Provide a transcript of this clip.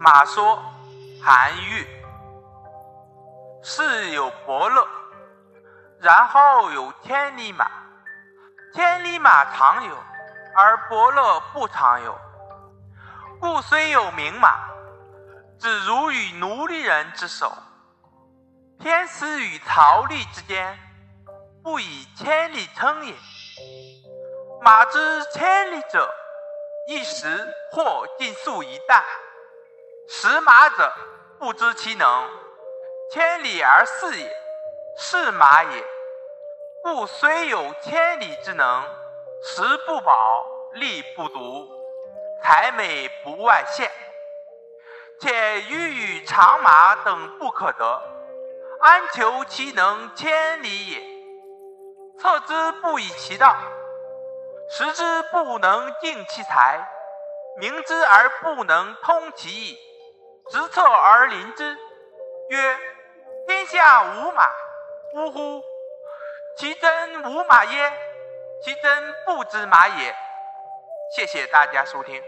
马说：“韩愈，世有伯乐，然后有千里马。千里马常有，而伯乐不常有。故虽有名马，只如与奴隶人之手，偏私与曹吏之间，不以千里称也。马之千里者，一时或尽粟一担。食马者，不知其能，千里而食也，是马也。故虽有千里之能，食不饱，力不足，才美不外见。且欲与长马等不可得，安求其能千里也？策之不以其道，食之不能尽其才，明之而不能通其意，执策而临之，曰：天下无马，呜呼！其真无马耶？其真不知马也。谢谢大家收听。